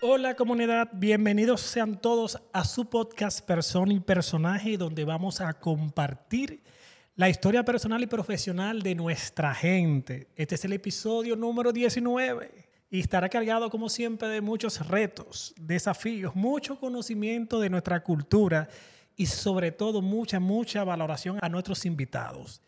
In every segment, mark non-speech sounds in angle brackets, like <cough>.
Hola comunidad, bienvenidos sean todos a su podcast Persona y Personaje, donde vamos a compartir la historia personal y profesional de nuestra gente. Este es el episodio número 19 y estará cargado como siempre de muchos retos, desafíos, mucho conocimiento de nuestra cultura y sobre todo mucha, mucha valoración a nuestros invitados.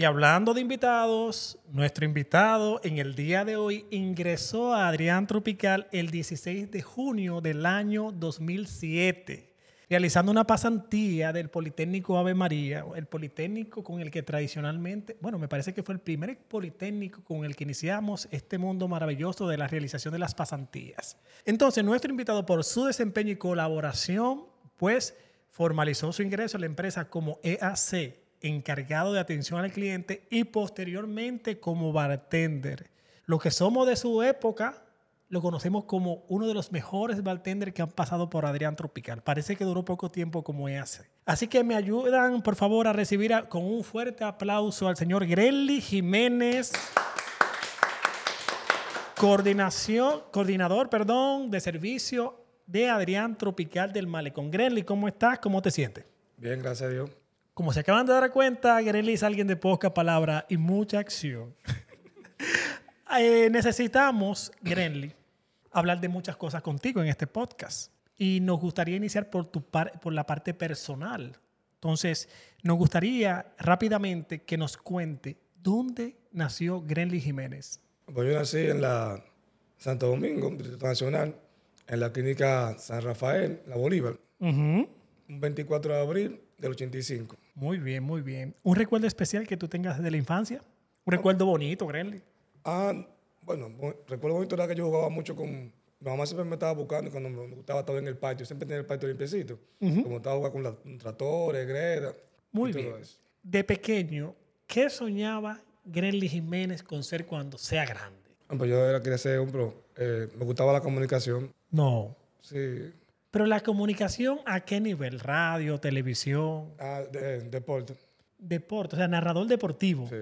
Y hablando de invitados, nuestro invitado en el día de hoy ingresó a Adrián Tropical el 16 de junio del año 2007, realizando una pasantía del Politécnico Ave María, el Politécnico con el que tradicionalmente, bueno, me parece que fue el primer Politécnico con el que iniciamos este mundo maravilloso de la realización de las pasantías. Entonces, nuestro invitado por su desempeño y colaboración, pues formalizó su ingreso a la empresa como EAC encargado de atención al cliente y posteriormente como bartender. Lo que somos de su época lo conocemos como uno de los mejores bartenders que han pasado por Adrián Tropical. Parece que duró poco tiempo como hace. Así que me ayudan, por favor, a recibir con un fuerte aplauso al señor Grelly Jiménez. Coordinación, coordinador, perdón, de servicio de Adrián Tropical del Malecón. Grelly, ¿cómo estás? ¿Cómo te sientes? Bien, gracias a Dios. Como se acaban de dar cuenta, Grelly es alguien de poca palabra y mucha acción. <laughs> Eh, necesitamos, Grenly, hablar de muchas cosas contigo en este podcast. Y nos gustaría iniciar por, tu por la parte personal. Entonces, nos gustaría rápidamente que nos cuente dónde nació Grenly Jiménez. Pues yo nací en la Santo Domingo, Distrito Nacional, en la clínica San Rafael, la Bolívar, un 24 de abril del 85. Muy bien, muy bien. ¿Un recuerdo especial que tú tengas de la infancia? ¿Un recuerdo bonito, Grenly? Ah, bueno, recuerdo bonito era que yo jugaba mucho con... Mi mamá siempre me estaba buscando cuando me gustaba estar en el patio. Siempre tenía el patio limpiecito. Como estaba jugando con los tractores, greda. Muy bien. De pequeño, ¿qué soñaba Grenly Jiménez con ser cuando sea grande? Ah, pues yo era, quería ser un pro. Eh, me gustaba la comunicación. No. Sí. Pero la comunicación, ¿a qué nivel? ¿Radio, televisión? Ah, de, deporte. Deporte, o sea, narrador deportivo. Sí.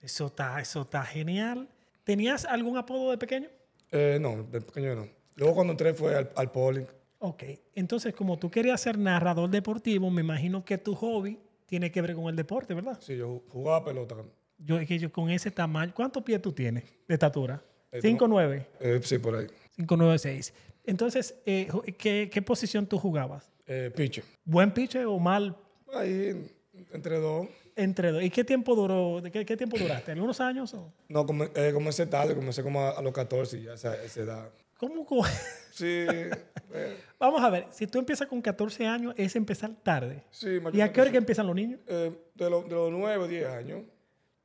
Eso está, eso está genial. ¿Tenías algún apodo de pequeño? Eh, no, de pequeño no. Luego cuando entré fue al, al Poli. Ok, entonces como tú querías ser narrador deportivo, me imagino que tu hobby tiene que ver con el deporte, ¿verdad? Sí, yo jugaba pelota. Yo, que yo con ese tamaño, ¿cuántos pies tú tienes de estatura? ¿5'9"? Eh, sí, por ahí. 5'9", 6. Entonces, eh, ¿qué, ¿qué, posición tú jugabas? Eh, piche. ¿Buen piche o mal? Ahí, entre dos. Entre dos. ¿Y qué tiempo duró? ¿Qué, qué tiempo duraste? ¿Algunos años? O? No, eh, comencé tarde, comencé como a, los 14 ya esa, esa edad. ¿Cómo? <laughs> Sí. eh. Vamos a ver, si tú empiezas con 14 años, es empezar tarde. Sí, ¿Y a qué hora que empiezan los niños? Eh, de, lo, de, los 9, 10 años.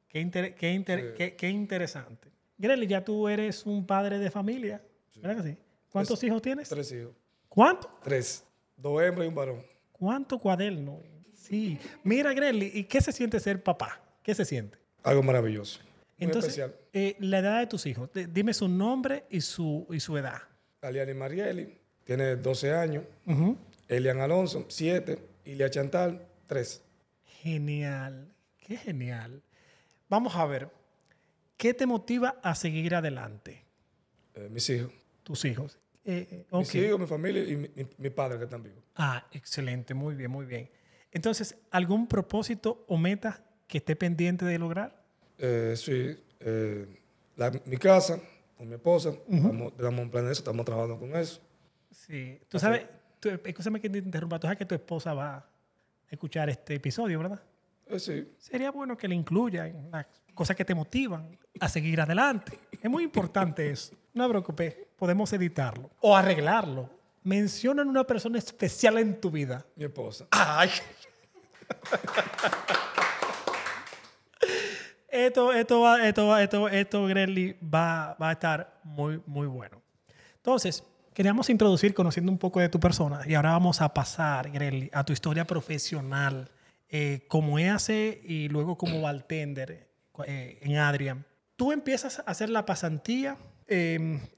Qué, inter, qué, inter, sí. qué, qué, interesante. Grely, ya tú eres un padre de familia, sí. ¿verdad que sí? ¿Cuántos tres, hijos tienes? Tres hijos. ¿Cuántos? Tres. Dos hembras y un varón. ¿Cuánto cuaderno? Sí. Mira, Grely, ¿y qué se siente ser papá? ¿Qué se siente? Algo maravilloso. Muy Entonces, especial. Eh, la edad de tus hijos. Dime su nombre y su, y su edad. Aliani Marieli tiene 12 años. Uh -huh. Elian Alonso, 7. Ilia Chantal, 3. Genial. Qué genial. Vamos a ver. ¿Qué te motiva a seguir adelante? Eh, mis hijos. Tus hijos. Eh, okay. Mis hijos, mi familia y mi, padre que están vivos. Ah, excelente. Muy bien, muy bien. Entonces, ¿algún propósito o meta que esté pendiente de lograr? Eh, sí. La, mi casa con mi esposa. Uh -huh. Estamos, plan de eso, estamos trabajando con eso. Sí. Tú Así. sabes, tú, escúchame que te interrumpa, tú sabes que tu esposa va a escuchar este episodio, ¿verdad? Eh, sí. Sería bueno que le incluya en las cosas que te motivan a seguir adelante. Es muy importante eso. No te preocupes, podemos editarlo o arreglarlo. Mencionan una persona especial en tu vida. Mi esposa. ¡Ay! esto, esto, va, esto, esto, esto, Grelly, va, va a estar muy, muy bueno. Entonces, queríamos introducir conociendo un poco de tu persona y ahora vamos a pasar, Grelly, a tu historia profesional eh, como EAC y luego como bartender eh, en Adrian. Tú empiezas a hacer la pasantía eh,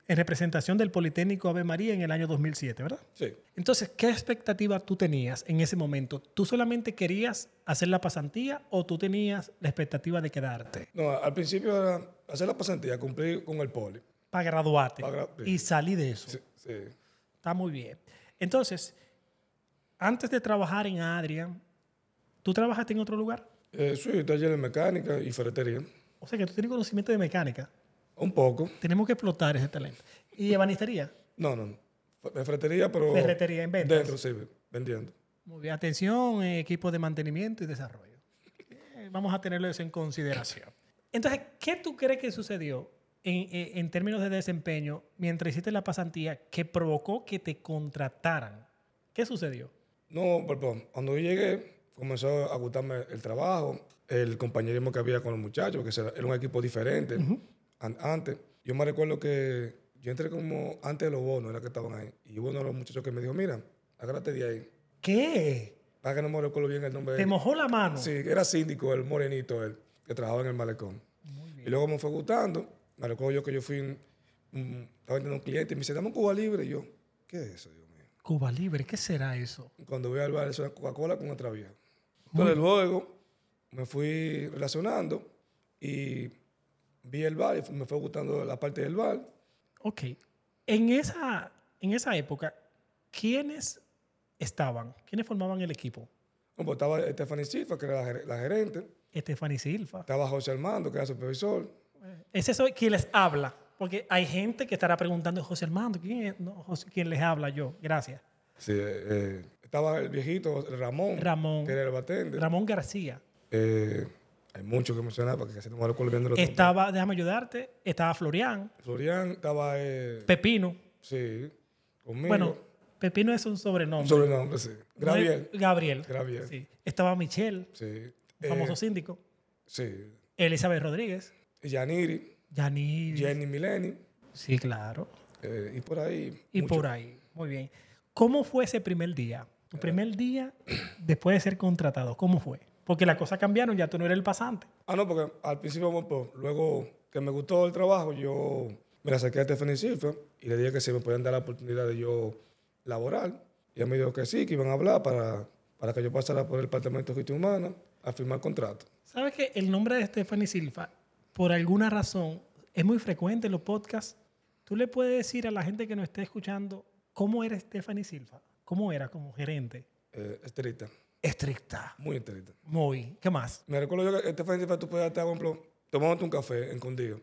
en representación del Politécnico Ave María en el año 2007, ¿verdad? Sí. Entonces, ¿qué expectativa tú tenías en ese momento? ¿Tú solamente querías hacer la pasantía o tú tenías la expectativa de quedarte No, al principio era hacer la pasantía, cumplir con el poli. para graduarte Pa' gra- y salir de eso? Sí, sí. Está muy bien. Entonces, antes de trabajar en Adrian, ¿tú trabajaste en otro lugar? Eh, sí, taller de mecánica y ferretería. O sea que tú tienes conocimiento de mecánica. Un poco. Tenemos que explotar ese talento. ¿Y ebanistería? No, no. no. Fe- Ferretería, pero. Ferretería en ventas. Dentro, sí, vendiendo. Muy bien. Atención, eh, equipo de mantenimiento y desarrollo. Eh, Vamos a tenerlo eso en consideración. Entonces, ¿qué tú crees que sucedió en, en- en términos de desempeño mientras hiciste la pasantía que provocó que te contrataran? ¿Qué sucedió? No, perdón. Cuando yo llegué, comenzó a gustarme el trabajo, el compañerismo que había con los muchachos, porque era un equipo diferente an- antes. Yo me recuerdo que yo entré como antes de los bonos, era que estaban ahí. Y hubo uno de los muchachos que me dijo, mira, agárrate de ahí. ¿Qué? Para que no me recuerdo bien el nombre de ¿Te él. mojó la mano? Sí, era síndico, el morenito, él, que trabajaba en el malecón. Y luego me fue gustando. Me recuerdo yo que yo fui, un, un- estaba un cliente y me dice, dame un Cuba Libre. Y yo, ¿qué es eso, Dios mío? Cuba Libre, ¿qué será eso? Cuando voy al bar, eso era Coca-Cola con otra vieja. Entonces luego me fui relacionando y vi el bar y me fue gustando la parte del bar. Ok. En esa, en esa época, ¿quiénes estaban? ¿Quiénes formaban el equipo? Como estaba Stephanie Silva, que era la, la gerente. Stephanie Silva. Estaba José Armando, que era supervisor. Ese soy quien les habla. Porque hay gente que estará preguntando, José Armando, ¿quién es? No, José- ¿quién les habla? Yo. Gracias. Sí, eh, eh, estaba el viejito Ramón, Ramón. que era el batente. Ramón García. Eh, hay mucho que mencionar porque casi no me de los nombres. Estaba, déjame ayudarte, estaba Florian, Florian estaba, eh, Pepino. sí, conmigo. Bueno, Pepino es un sobrenombre. un sobrenombre, sí. Gabriel. No Gabriel. Gabriel. Sí. Estaba Michelle, Sí. famoso Eh, síndico. sí. Elizabeth Rodríguez. Yaniri, Yanir. Jenny Mileni, Sí, claro. eh, y por ahí. Y mucho. por ahí. Muy bien. ¿Cómo fue ese primer día? Tu primer día después de ser contratado, ¿cómo fue? Porque las cosas cambiaron, ya tú no eres el pasante. Ah, no, porque al principio, bueno, pues, luego que me gustó el trabajo, yo me la acerqué a Stephanie Silva y le dije que si me podían dar la oportunidad de yo laborar. Y ella me dijo que sí, que iban a hablar para, para que yo pasara por el Departamento de Justicia Humana a firmar contrato. ¿Sabes que el nombre de Stephanie Silva, por alguna razón, es muy frecuente en los podcasts? ¿Tú le puedes decir a la gente que nos esté escuchando cómo era Stephanie Silva? ¿Cómo era como gerente? Eh, estricta, Estricta. muy estricta. Muy. ¿Qué más? Me recuerdo yo que Stephanie Silva, tú podías estar, por ejemplo, tomándote un café escondido.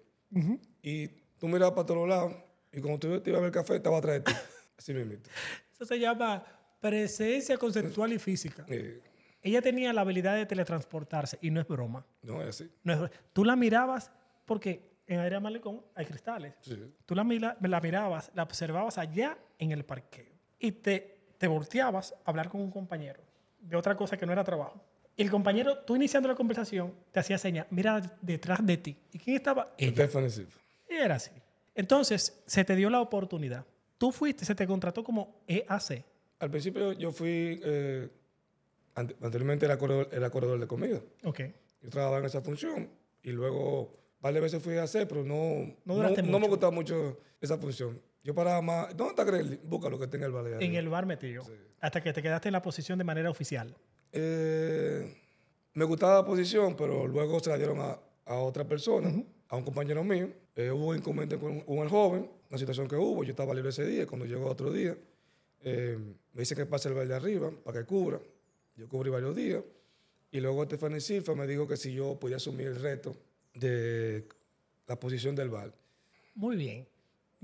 Y tú mirabas para todos lados y cuando tú te ibas a ver el café, estaba atrás de ti. <laughs> Así mismo. Eso se llama presencia conceptual y física. Ella tenía la habilidad de teletransportarse y no es broma. no es así. No es Tú la mirabas porque en Adrián Malecón hay cristales. Sí. Tú la, mira- la mirabas, la observabas allá en el parqueo y te, te volteabas a hablar con un compañero de otra cosa que no era trabajo. Y el compañero, tú iniciando la conversación, te hacía señas, mira detrás de ti. ¿Y quién estaba? Ella. Y era así. Entonces, se te dio la oportunidad. Tú fuiste, se te contrató como E EAC. Al principio yo fui, eh, ante- anteriormente era corredor, era corredor de comida. Ok. Yo trabajaba en esa función y luego de veces fui a hacer, pero no, No no, duraste no me gustaba mucho esa función. Yo paraba más, ¿dónde está Grelly? Busca lo que tenga el ballet. En el bar metido. Hasta que te quedaste en la posición de manera oficial. Eh, me gustaba la posición, pero luego se la dieron a, a otra persona, a un compañero mío. Eh, hubo inconveniente con, con el joven, una situación que hubo. Yo estaba libre ese día, cuando llegó otro día, eh, me dice que pase el bar de arriba para que cubra. Yo cubrí varios días. Y luego Stephanie Silva me dijo que si yo podía asumir el reto de la posición del bar. Muy bien.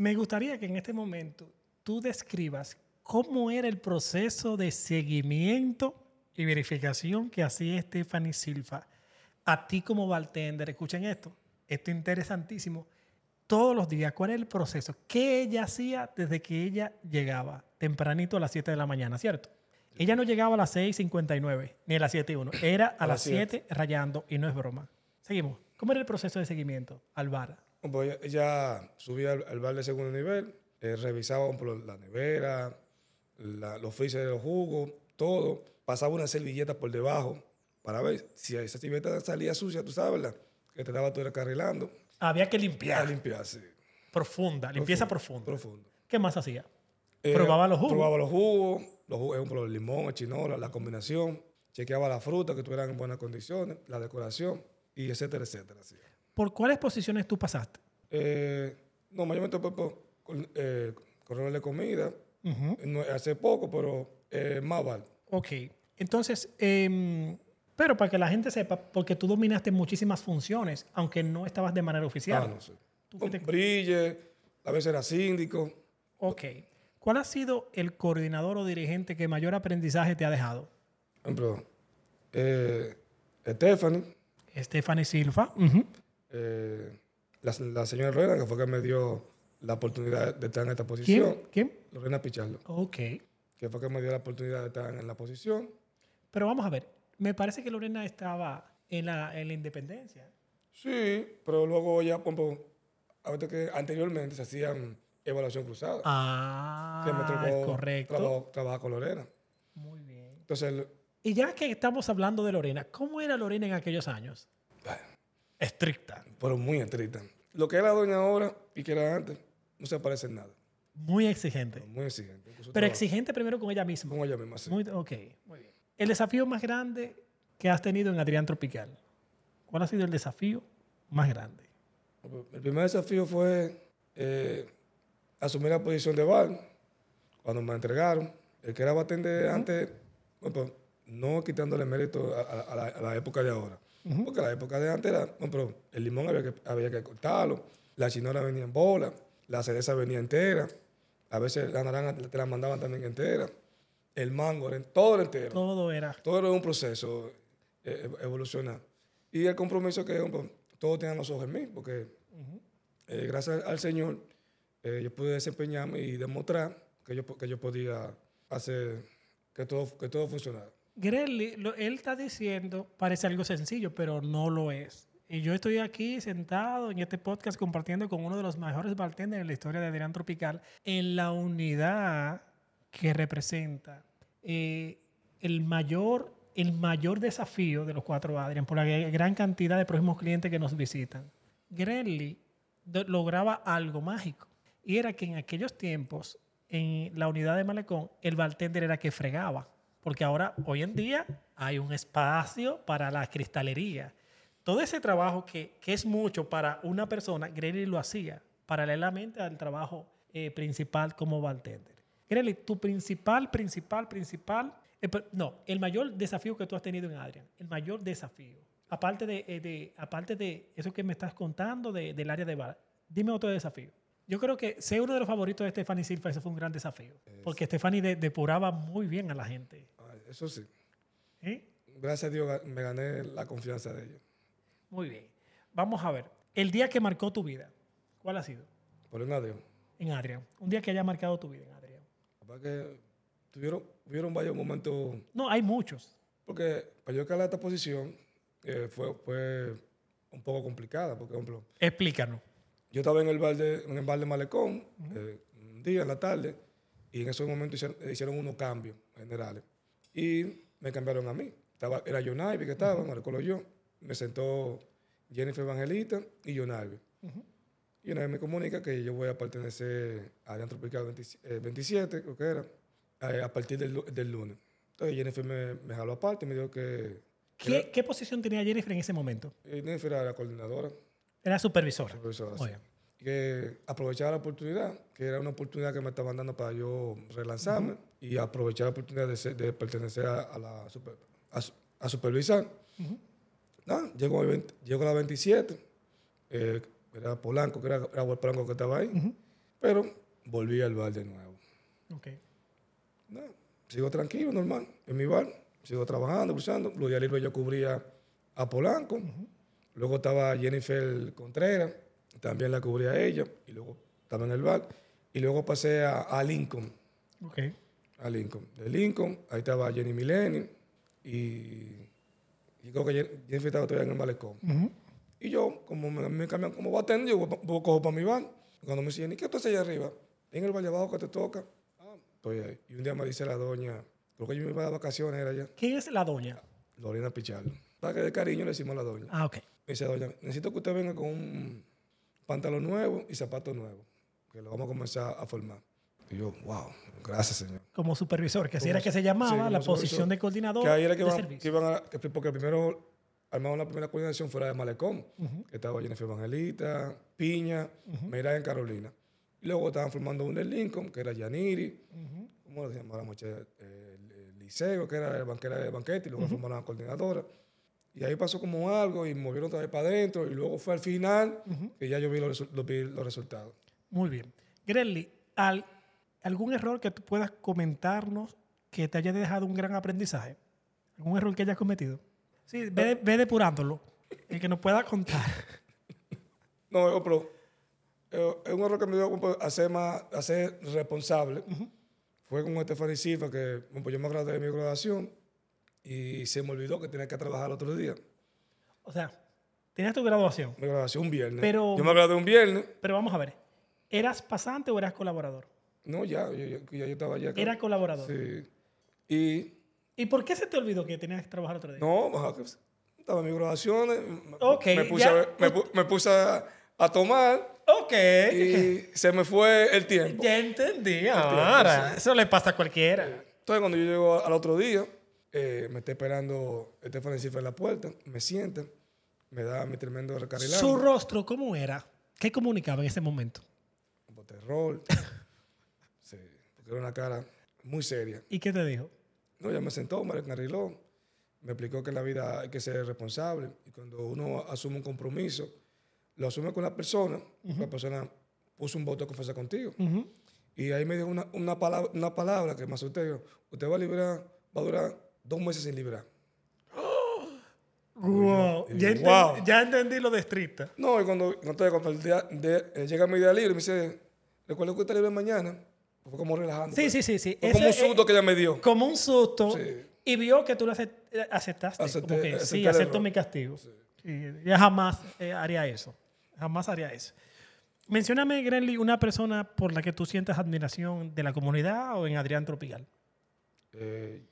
Me gustaría que en este momento tú describas cómo era el proceso de seguimiento y verificación que hacía Stephanie Silva a ti como bartender. Escuchen esto, esto es interesantísimo. Todos los días, ¿cuál es el proceso? ¿Qué ella hacía desde que ella llegaba tempranito a las 7 de la mañana, cierto? Ella no llegaba a las 6.59 ni a las 7.1, era a, A las las 7 rayando y no es broma. Seguimos. ¿Cómo era el proceso de seguimiento al bar? Pues ella, subía al, al bar de segundo nivel, eh, revisaba ejemplo, la nevera, la- los freezers de los jugos, todo. Pasaba una servilleta por debajo para ver si esa servilleta salía sucia, tú sabes, ¿verdad? Que te estaba todo recarrilando Había que a limpiar. limpiarse. Profunda, limpieza profunda. ¿Qué más hacía? Eh, Probaba los jugos. Probaba los jugos, los jugos, el limón, el chinola, la combinación. Chequeaba la fruta que estuvieran en buenas condiciones, la decoración, y etcétera, etcétera. así. ¿Por cuáles posiciones tú pasaste? Eh, no, mayormente por, por, eh, de comida. No, hace poco, pero eh, más vale. Ok. Entonces, em, pero para que la gente sepa, porque tú dominaste muchísimas funciones, aunque no estabas de manera oficial. Ah, no sé. Tú fuiste- Brille, a veces era síndico. Ok. ¿Cuál ha sido el coordinador o dirigente que mayor aprendizaje te ha dejado? Por ejemplo, eh, Stephanie, Stephanie Silva. Ujú. Eh, la, la señora Lorena, que fue que me dio la oportunidad de estar en esta ¿Quién? posición. ¿Quién? Lorena Pichardo, Ok. que fue que me dio la oportunidad de estar en la posición. Pero vamos a ver. Me parece que Lorena estaba en la, en la independencia. Sí, pero luego ya, por ejemplo, a veces que anteriormente se hacían evaluación cruzada. que me Ah, tocó correcto. trabajo- trabajar con Lorena. Muy bien. Entonces, el- Y ya que estamos hablando de Lorena, ¿cómo era Lorena en aquellos años? bueno, Estricta. pero muy estricta. Lo que era doña ahora y que era antes, no se parece en nada. Muy exigente. Muy exigente. Incluso Pero exigente primero con ella misma. Con ella misma, sí. Muy, ok, muy bien. El desafío más grande que has tenido en Adrián Tropical. ¿Cuál ha sido el desafío más grande? El primer desafío fue eh, asumir la posición de bar cuando me entregaron. El que era batente antes, bueno, pues, no quitándole mérito a, a- a la, a la época de ahora. Porque la época de antes era, bueno, pero el limón había que, había que cortarlo, la chinola venía en bola, la cereza venía entera, a veces la naranja te la mandaban también entera, el mango, era todo era entero. Todo era. Todo era un proceso eh, ev- evolucionar. Y el compromiso que todos tenían los ojos en mí, porque eh, gracias al Señor eh, yo pude desempeñarme y demostrar que yo, que yo podía hacer que todo, que todo funcionara. Grelly, él está diciendo, parece algo sencillo, pero no lo es. Y yo estoy aquí sentado en este podcast compartiendo con uno de los mejores bartenders en la historia de Adrián Tropical en la unidad que representa eh, el, mayor, el mayor desafío de los cuatro Adrián por la gran cantidad de próximos clientes que nos visitan. Grelly lograba algo mágico y era que en aquellos tiempos en la unidad de Malecón el bartender era que fregaba porque ahora hoy en día hay un espacio para la cristalería todo ese trabajo que, que es mucho para una persona Grelly lo hacía paralelamente al trabajo eh, principal como bartender Grelly tu principal principal principal eh, no el mayor desafío que tú has tenido en Adrian el mayor desafío aparte de, eh, de- aparte de eso que me estás contando de- del área de bar, dime otro desafío. Yo creo que ser uno de los favoritos de Stephanie Silva, ese fue un gran desafío. Porque Stephanie de- depuraba muy bien a la gente. Ah, Eso sí. ¿eh? Gracias a Dios me gané la confianza de ellos. Muy bien. Vamos a ver. El día que marcó tu vida, ¿cuál ha sido? Por un Adrián. En Adrián. Un día que haya marcado tu vida en Adrián. Que tuvieron, tuvieron varios momentos No, hay muchos. Porque para yo calar esta posición eh, fue, fue un poco complicada. Por ejemplo, Explícanos. Yo estaba en el bar de, en el bar de Malecón eh, un día en la tarde y en ese momento hicieron, hicieron unos cambios generales. Y me cambiaron a mí. Estaba, era John que estaba, me recuerdo yo. Me sentó Jennifer Evangelista y John Ivy. Y una vez me comunica que yo voy a pertenecer a Adrián Tropical 27, eh, 27, creo que era, eh, a partir del, del lunes. Entonces Jennifer me, me jaló aparte y me dijo que ¿Qué, qué posición tenía Jennifer en ese momento? eh, Jennifer era la coordinadora, Era supervisora. sí. que aprovechara la oportunidad, que era una oportunidad que me estaban dando para yo relanzarme y aprovechar la oportunidad de, ser- de pertenecer a, a la super- a, su- a supervisar. Nada, llego, al 20 llego a la 27, eh, era Polanco, que era, era Polanco que estaba ahí, pero volví al bar de nuevo. No, sigo tranquilo, normal, en mi bar. Sigo trabajando, buscando. Los días libres yo cubría a Polanco. Luego estaba Jennifer Contreras, también la cubría a ella. Y luego estaba en el bar. Y luego pasé a, a Lincoln. Ok. A Lincoln. De Lincoln, ahí estaba Jenny Mileni. Y, y creo que Jen- Jennifer estaba todavía en el malecón. Y yo, como me, me cambian como bartender, yo voy, cojo para mi bar. Cuando me dicen, ¿y qué tú haces allá arriba? En el de abajo que te toca. Ah, estoy ahí. Y un día me dice la doña, creo que yo me iba de vacaciones, era allá, ¿Quién es la doña? Lorena Pichardo. Para que de cariño le decimos a la doña. Ah, ok. Me dice, doña, necesito que usted venga con un pantalón nuevo y zapatos nuevos, que lo vamos a comenzar a formar. Y yo, wow, gracias, señor. Como supervisor, que así Como era que se llamaba sí, la posición de coordinador Que ahí era que de iban, servicio. que iban a, que- porque primero armaron la primera coordinación fuera de Malecón, que estaba Jennifer Evangelista, Piña, Mira en Carolina. Y luego estaban formando una en Lincoln, que era Yaniri, ¿cómo le llamamos? Eh, el, el Liceo, que era el banquera de banquete, y luego formaron la coordinadora. Y ahí pasó como algo y movieron otra vez para adentro, y luego fue al final que ya yo vi los, los- resultados. Muy bien. Grelly, ¿al- ¿algún error que tú puedas comentarnos que te haya dejado un gran aprendizaje? ¿Algún error que hayas cometido? Sí, ve, de- ve depurándolo. El que nos pueda contar. <laughs> No, eh, pero eh, es un error que me dio ser más, a ser responsable. Fue con Estefany Silva que bueno, pues yo me gradué de mi graduación y se me olvidó que tenía que trabajar el otro día. O sea, tienes tu graduación, Mi graduación un viernes. Pero- yo me gradué un viernes. pero vamos a ver. ¿Eras pasante o eras colaborador? No, ya, yo, yo- ya yo estaba allá. Era colaborador. Sí. Y ¿Y por qué se te olvidó que tenías que trabajar otro día? no, estaba en mi graduación. eh, me- puse, ya. a, me, pu- me puse a, a tomar Ok. y se me fue el tiempo. Ya entendí. tiempo, Ahora, eso le pasa a cualquiera. Entonces, cuando yo llego al otro día, eh, me está esperando Estefan Cifra en la puerta, me sienta, me da mi tremendo recarrilado. Su rostro, ¿cómo era? ¿Qué comunicaba en ese momento? Un bote de rol. <laughs> sí, porque era una cara muy seria. ¿Y qué te dijo? No, ya me sentó, me recarriló, me explicó que en la vida hay que ser responsable y cuando uno asume un compromiso, lo asume con la persona, la persona puso un voto de confianza contigo. Y ahí me dijo una, una palabra, una palabra que me asusté. Dijo, usted va a librar, va a durar dos meses sin librar. Wow. Y yo, Ya, enten- wow. ya entendí lo de estricta. No, y cuando, entonces, cuando el día de- eh, llega mi día libre, me dice, recuerda que usted libre mañana. Fue como relajando. Sí, sí, sí. sí. Fue Ese- como un eh, susto que ella me dio. como un susto. Sí. Y vio que tú lo eh, aceptaste. Acepté- como que acepté sí, acepto error. mi castigo. Sí, ya jamás eh, haría eso. Jamás haría eso. Mencióname, Grenly, una persona por la que tú sientas admiración de la comunidad o en Adrián Tropical. Eh,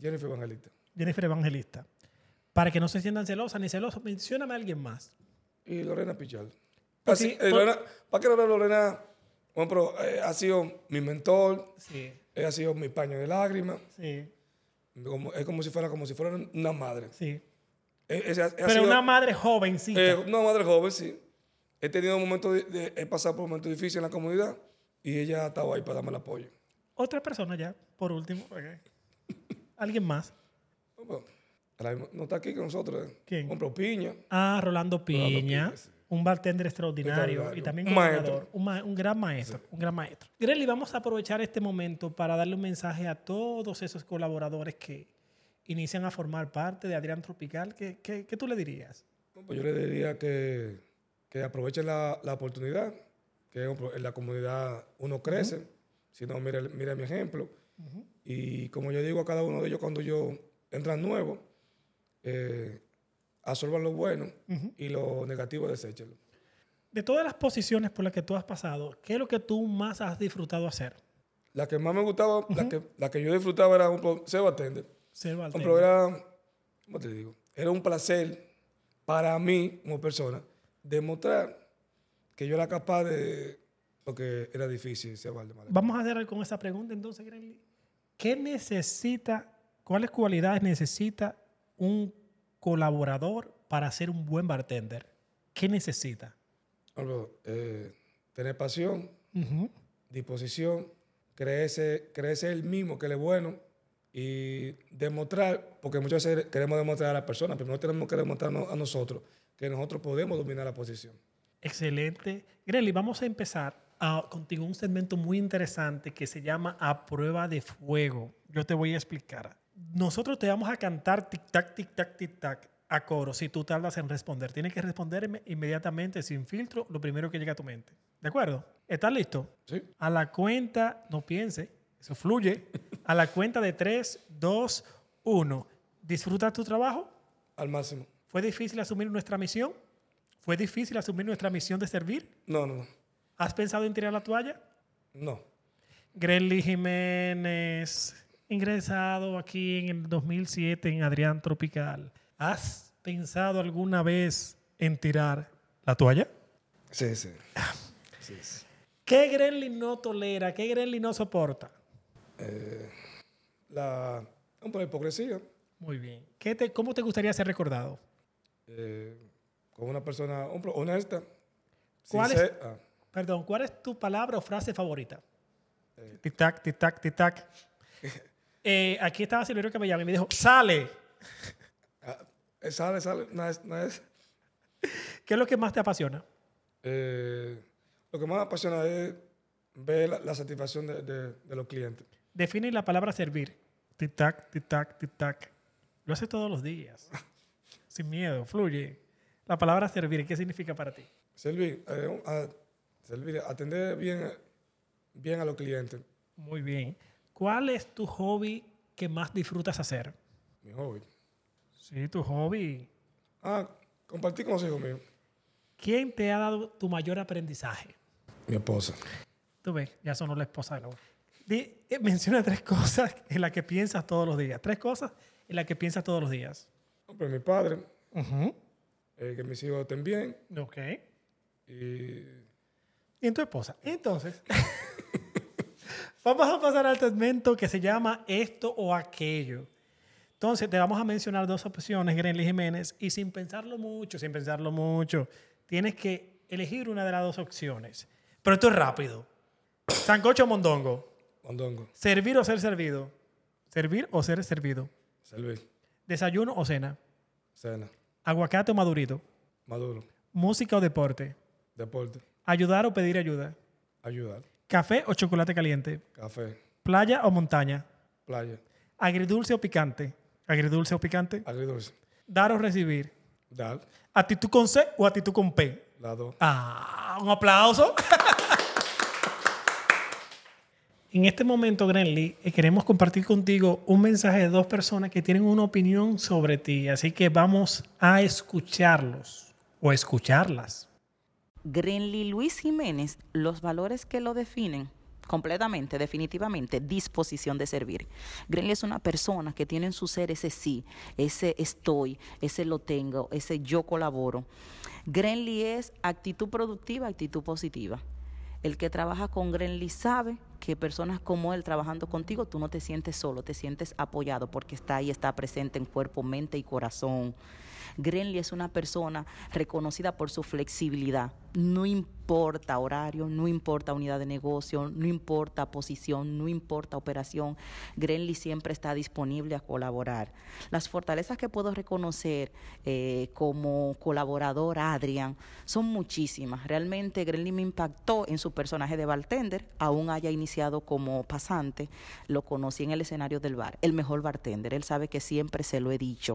Jennifer Evangelista. Jennifer Evangelista. Para que no se sientan celosas ni celosos, mencióname a alguien más. Y Lorena Pichal. Porque- Así, eh, por- Lorena- ¿Para qué Lorena? Bueno, pero, eh, ha sido mi mentor, Sí, ella ha sido mi paño de lágrimas. sí, como- es como si fuera como si fuera una madre. sí. Eh, ha Pero sido- una madre jovencita. Eh, una madre joven, sí. He tenido momentos, de, de- he pasado por momentos difíciles en la comunidad y ella estaba ahí para darme el apoyo. Otra persona ya, por último. Alguien más. No está aquí con nosotros. eh. ¿Quién? Compró piña. Ah, Rolando Piña, Piña, sí. un bartender extraordinario y también Un maestro. un, ma- un gran maestro, un gran maestro. Greli, vamos a aprovechar este momento para darle un mensaje a todos esos colaboradores que inician a formar parte de Adrián Tropical. ¿Qué, qué, qué tú le dirías? Pues yo le diría que, que aprovechen la, la oportunidad, que en la comunidad uno crece. Si no, mira, mira mi ejemplo. Y como yo digo a cada uno de ellos cuando yo entran nuevos, eh, absorban lo bueno y lo negativo deséchenlo. De todas las posiciones por las que tú has pasado, ¿qué es lo que tú más has disfrutado hacer? La que más me gustaba, la, que, la que yo disfrutaba era un ser bartender. Ser Un programa, ¿cómo te digo? Era un placer para mí como persona demostrar que yo era capaz de, porque era difícil ser bartender. Vamos a hacer con esa pregunta entonces, Greli. ¿Qué necesita, cuáles cualidades necesita un colaborador para ser un buen bartender? ¿Qué necesita? Eh, tener pasión, disposición, creerse, creerse el mismo que él es bueno y demostrar, porque muchas veces queremos demostrar a la persona, pero no tenemos que demostrarnos a nosotros que nosotros podemos dominar la posición. Excelente. Greli, vamos a empezar a, contigo un segmento muy interesante que se llama A Prueba de Fuego. Yo te voy a explicar. Nosotros te vamos a cantar tic-tac, tic-tac, tic-tac a coro si tú tardas en responder. Tienes que responderme inmediatamente, sin filtro, lo primero que llega a tu mente. ¿De acuerdo? ¿Estás listo? ¿Sí? A la cuenta, no piense, eso fluye. A la cuenta de 3, 2, 1. ¿Disfrutas tu trabajo? Al máximo. ¿Fue difícil asumir nuestra misión? ¿Fue difícil asumir nuestra misión de servir? No, no, no. ¿Has pensado en tirar la toalla? No. Grelly Jiménez, ingresado aquí en el 2007 en Adrián Tropical. ¿Has pensado alguna vez en tirar la toalla? Sí, sí. sí, sí. ¿Qué Gremlin no tolera? ¿Qué Gremlin no soporta? Eh, la, la hipocresía. Muy bien. ¿Qué te, ¿Cómo te gustaría ser recordado? eh, con una persona honesta. ¿Cuál es- ah, Perdón, ¿cuál es tu palabra o frase favorita? Tic-tac, tic-tac, tic-tac. <laughs> Eh, aquí estaba Silverio que me llamó y me dijo, sale. <laughs> ah, eh, sale, sale. No es, no es. ¿Qué es lo que más te apasiona? Eh, lo que más me apasiona es ver la, la satisfacción de, de- de los clientes. Define la palabra servir. Tic-tac, tic-tac, tic-tac. Lo haces todos los días. Sin miedo, fluye. La palabra servir, ¿qué significa para ti? Servir, eh, a- servir, atender bien, bien a los clientes. Muy bien. ¿Cuál es tu hobby que más disfrutas hacer? Mi hobby. Sí, tu hobby. Ah, compartir con los hijos míos. ¿Quién te ha dado tu mayor aprendizaje? Mi esposa. Tú ves, ya sonó la esposa de nuevo. Di- eh, menciona tres cosas en las que piensas todos los días. Tres cosas en las que piensas todos los días. Mi padre, eh, que mis hijos estén bien. Ok. Y en tu esposa. Entonces, <laughs> vamos a pasar al segmento que se llama esto o aquello. Entonces, te vamos a mencionar dos opciones, Grenly Jiménez, y sin pensarlo mucho, sin pensarlo mucho, tienes que elegir una de las dos opciones. Pero esto es rápido. Sancocho o mondongo. mondongo, Servir o ser servido. Servir o ser servido. servir, Desayuno o cena. cena, Aguacate o madurito. maduro, Música o deporte. deporte, Ayudar o pedir ayuda. ayudar, Café o chocolate caliente. café, Playa o montaña. playa, Agridulce o picante. Agridulce o picante. agridulce, Dar o recibir. dar, Actitud con C o actitud con P. lado, Ah, un aplauso. <laughs> En este momento, Grenly, eh, queremos compartir contigo un mensaje de dos personas que tienen una opinión sobre ti. Así que vamos a escucharlos o escucharlas. Grenly Luis Jiménez, los valores que lo definen completamente, definitivamente, disposición de servir. Grenly es una persona que tiene en su ser ese sí, ese estoy, ese lo tengo, ese yo colaboro. Grenly es actitud productiva, actitud positiva. El que trabaja con Grenly sabe que personas como él trabajando contigo, tú no te sientes solo, te sientes apoyado porque está ahí, está presente en cuerpo, mente y corazón. Grenly es una persona reconocida por su flexibilidad. No importa horario, no importa unidad de negocio, no importa posición, no importa operación. Grenly siempre está disponible a colaborar. Las fortalezas que puedo reconocer eh, como colaborador, Adrian, son muchísimas. Realmente Grenly me impactó en su personaje de bartender, aún haya iniciado como pasante, lo conocí en el escenario del bar, el mejor bartender. Él sabe que siempre se lo he dicho.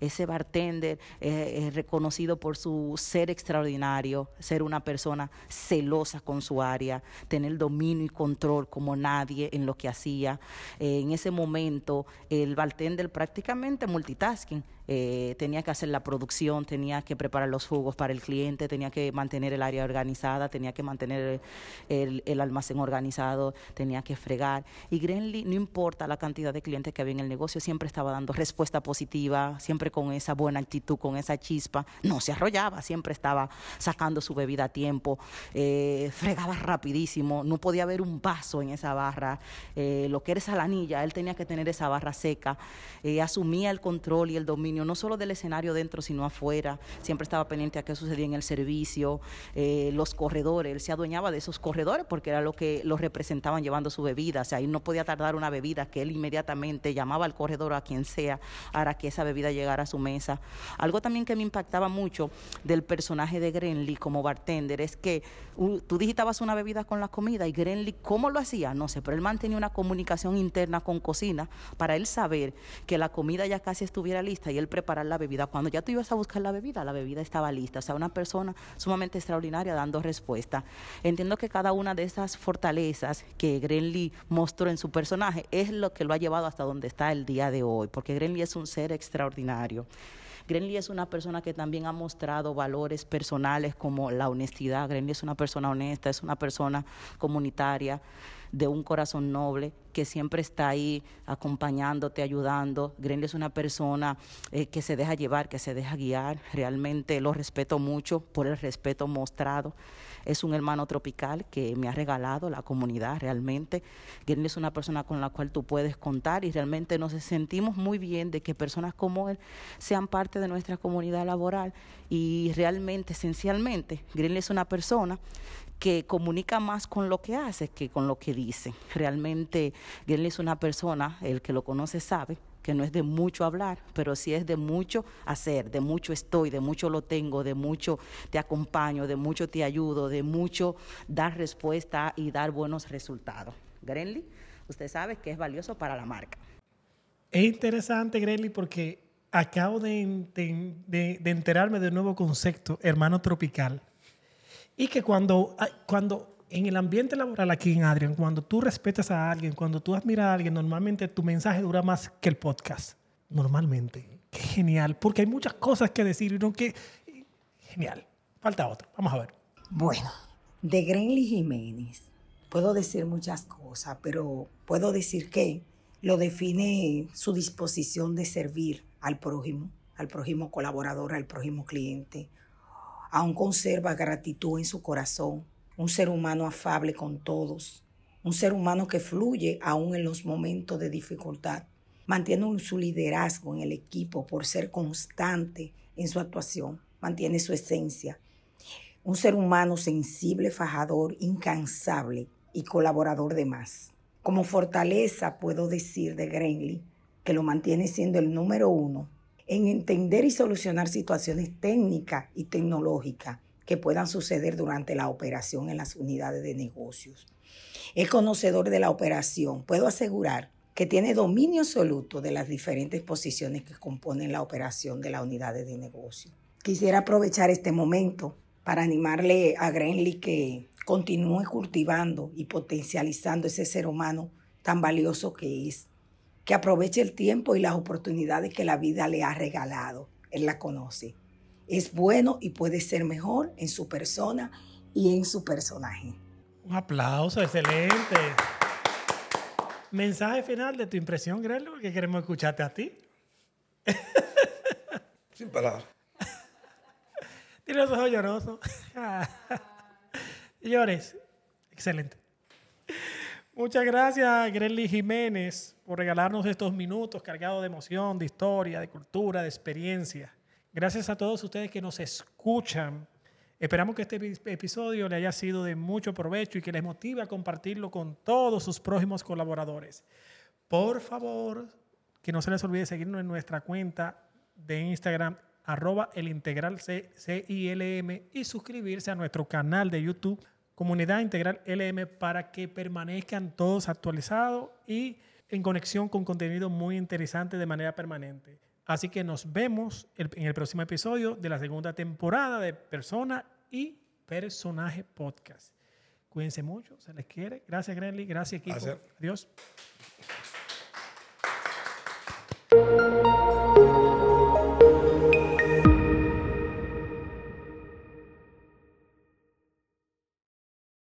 Ese bartender eh, es reconocido por su ser extraordinario, ser una persona celosa con su área, tener dominio y control como nadie en lo que hacía. Eh, en ese momento, el bartender prácticamente multitasking. Eh, tenía que hacer la producción, tenía que preparar los jugos para el cliente, tenía que mantener el área organizada, tenía que mantener el, el almacén organizado, tenía que fregar. Y Grenly, no importa la cantidad de clientes que había en el negocio, siempre estaba dando respuesta positiva, siempre con esa buena actitud, con esa chispa. No se arrollaba, siempre estaba sacando su bebida a tiempo, eh, fregaba rapidísimo, no podía haber un vaso en esa barra. Eh, lo que era esa lanilla, él tenía que tener esa barra seca, eh, asumía el control y el dominio no solo del escenario dentro, sino afuera. Siempre estaba pendiente a qué sucedía en el servicio, eh, los corredores. Él se adueñaba de esos corredores porque era lo que los representaban llevando su bebida. O sea, ahí no podía tardar una bebida que él inmediatamente llamaba al corredor a quien sea para que esa bebida llegara a su mesa. Algo también que me impactaba mucho del personaje de Grenly como bartender es que uh, tú digitabas una bebida con la comida y Grenly, ¿cómo lo hacía? No sé, pero él mantenía una comunicación interna con cocina para él saber que la comida ya casi estuviera lista y él preparar la bebida. Cuando ya tú ibas a buscar la bebida, la bebida estaba lista. O sea, una persona sumamente extraordinaria dando respuesta. Entiendo que cada una de esas fortalezas que Grenly mostró en su personaje es lo que lo ha llevado hasta donde está el día de hoy, porque Grenly es un ser extraordinario. Grenly es una persona que también ha mostrado valores personales como la honestidad. Grenly es una persona honesta, es una persona comunitaria. De un corazón noble, que siempre está ahí acompañándote, ayudando. Grenly es una persona eh, que se deja llevar, que se deja guiar. Realmente lo respeto mucho por el respeto mostrado. Es un hermano tropical que me ha regalado la comunidad realmente. Grenly es una persona con la cual tú puedes contar y realmente nos sentimos muy bien de que personas como él sean parte de nuestra comunidad laboral y realmente, esencialmente, Grenly es una persona que comunica más con lo que hace que con lo que dice. Realmente, Grenly es una persona, el que lo conoce sabe, que no es de mucho hablar, pero sí es de mucho hacer, de mucho estoy, de mucho lo tengo, de mucho te acompaño, de mucho te ayudo, de mucho dar respuesta y dar buenos resultados. Grenly, usted sabe que es valioso para la marca. Es interesante, Grenly, porque acabo de, de, de enterarme de un nuevo concepto, hermano tropical. Y que cuando, cuando en el ambiente laboral aquí en Adrian, cuando tú respetas a alguien, cuando tú admiras a alguien, normalmente tu mensaje dura más que el podcast. Normalmente. Qué genial, porque hay muchas cosas que decir no que... Genial. Falta otro. Vamos a ver. Bueno, de Grenly Jiménez puedo decir muchas cosas, pero puedo decir que lo define su disposición de servir al prójimo, al prójimo colaborador, al prójimo cliente, aún conserva gratitud en su corazón, un ser humano afable con todos, un ser humano que fluye aún en los momentos de dificultad, mantiene su liderazgo en el equipo por ser constante en su actuación, mantiene su esencia, un ser humano sensible, fajador, incansable y colaborador de más. Como fortaleza puedo decir de Grenly que lo mantiene siendo el número uno en entender y solucionar situaciones técnicas y tecnológicas que puedan suceder durante la operación en las unidades de negocios. Es conocedor de la operación. Puedo asegurar que tiene dominio absoluto de las diferentes posiciones que componen la operación de las unidades de negocio. Quisiera aprovechar este momento para animarle a Grenly que continúe cultivando y potencializando ese ser humano tan valioso que es que aproveche el tiempo y las oportunidades que la vida le ha regalado. Él la conoce. Es bueno y puede ser mejor en su persona y en su personaje. Un aplauso, excelente. Mensaje final de tu impresión, Grelo, que queremos escucharte a ti. <laughs> Sin palabras. <laughs> Tiene los ojos llorosos. <laughs> Llores. Excelente. Muchas gracias, Grelly Jiménez, por regalarnos estos minutos cargados de emoción, de historia, de cultura, de experiencia. Gracias a todos ustedes que nos escuchan. Esperamos que este episodio le haya sido de mucho provecho y que les motive a compartirlo con todos sus próximos colaboradores. Por favor, que no se les olvide seguirnos en nuestra cuenta de Instagram, arroba el integral CILM y suscribirse a nuestro canal de YouTube comunidad integral LM para que permanezcan todos actualizados y en conexión con contenido muy interesante de manera permanente. Así que nos vemos en el próximo episodio de la segunda temporada de Persona y Personaje Podcast. Cuídense mucho, se les quiere. Gracias, Grenly. Gracias, Kiko. Gracias. Adiós.